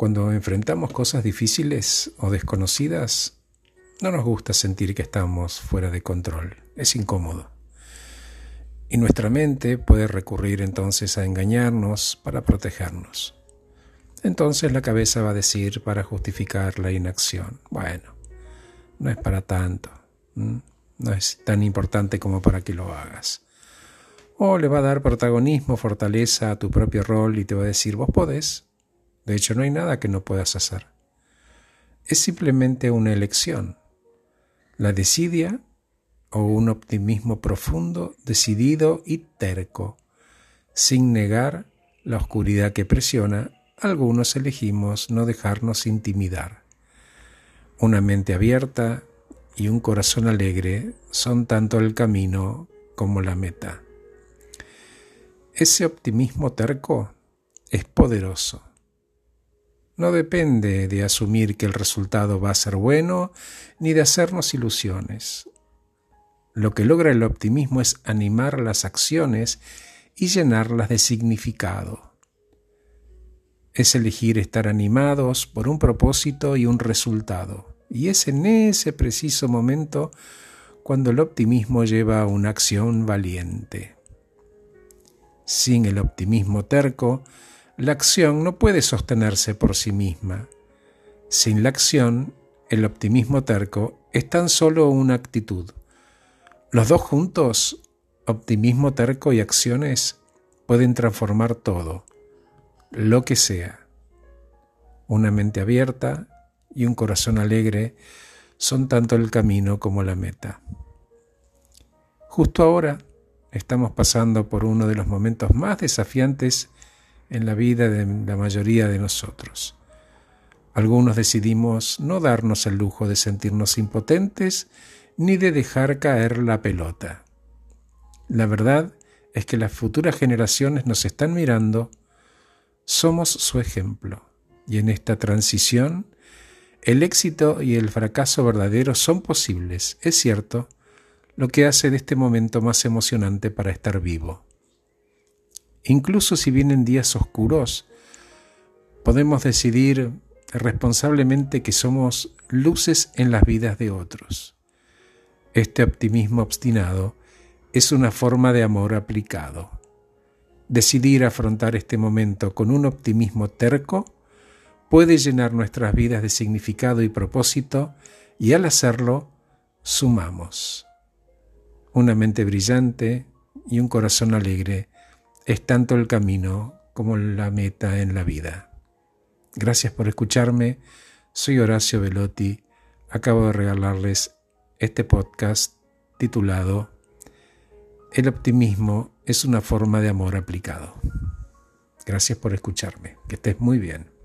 Cuando enfrentamos cosas difíciles o desconocidas, no nos gusta sentir que estamos fuera de control. Es incómodo. Y nuestra mente puede recurrir entonces a engañarnos para protegernos. Entonces la cabeza va a decir para justificar la inacción, bueno, no es para tanto, no es tan importante como para que lo hagas. O le va a dar protagonismo, fortaleza a tu propio rol y te va a decir, vos podés, de hecho, no hay nada que no puedas hacer. Es simplemente una elección. La desidia o un optimismo profundo, decidido y terco, sin negar la oscuridad que presiona, algunos elegimos no dejarnos intimidar. Una mente abierta y un corazón alegre son tanto el camino como la meta. Ese optimismo terco es poderoso no depende de asumir que el resultado va a ser bueno ni de hacernos ilusiones. Lo que logra el optimismo es animar las acciones y llenarlas de significado. Es elegir estar animados por un propósito y un resultado. Y es en ese preciso momento cuando el optimismo lleva a una acción valiente. Sin el optimismo terco, la acción no puede sostenerse por sí misma. Sin la acción, el optimismo terco es tan solo una actitud. Los dos juntos, optimismo terco y acciones, pueden transformar todo, lo que sea. Una mente abierta y un corazón alegre son tanto el camino como la meta. Justo ahora estamos pasando por uno de los momentos más desafiantes en la vida de la mayoría de nosotros. Algunos decidimos no darnos el lujo de sentirnos impotentes ni de dejar caer la pelota. La verdad es que las futuras generaciones nos están mirando, somos su ejemplo, y en esta transición el éxito y el fracaso verdadero son posibles, es cierto, lo que hace de este momento más emocionante para estar vivo. Incluso si vienen días oscuros, podemos decidir responsablemente que somos luces en las vidas de otros. Este optimismo obstinado es una forma de amor aplicado. Decidir afrontar este momento con un optimismo terco puede llenar nuestras vidas de significado y propósito y al hacerlo sumamos. Una mente brillante y un corazón alegre es tanto el camino como la meta en la vida. Gracias por escucharme. Soy Horacio Velotti. Acabo de regalarles este podcast titulado El optimismo es una forma de amor aplicado. Gracias por escucharme. Que estés muy bien.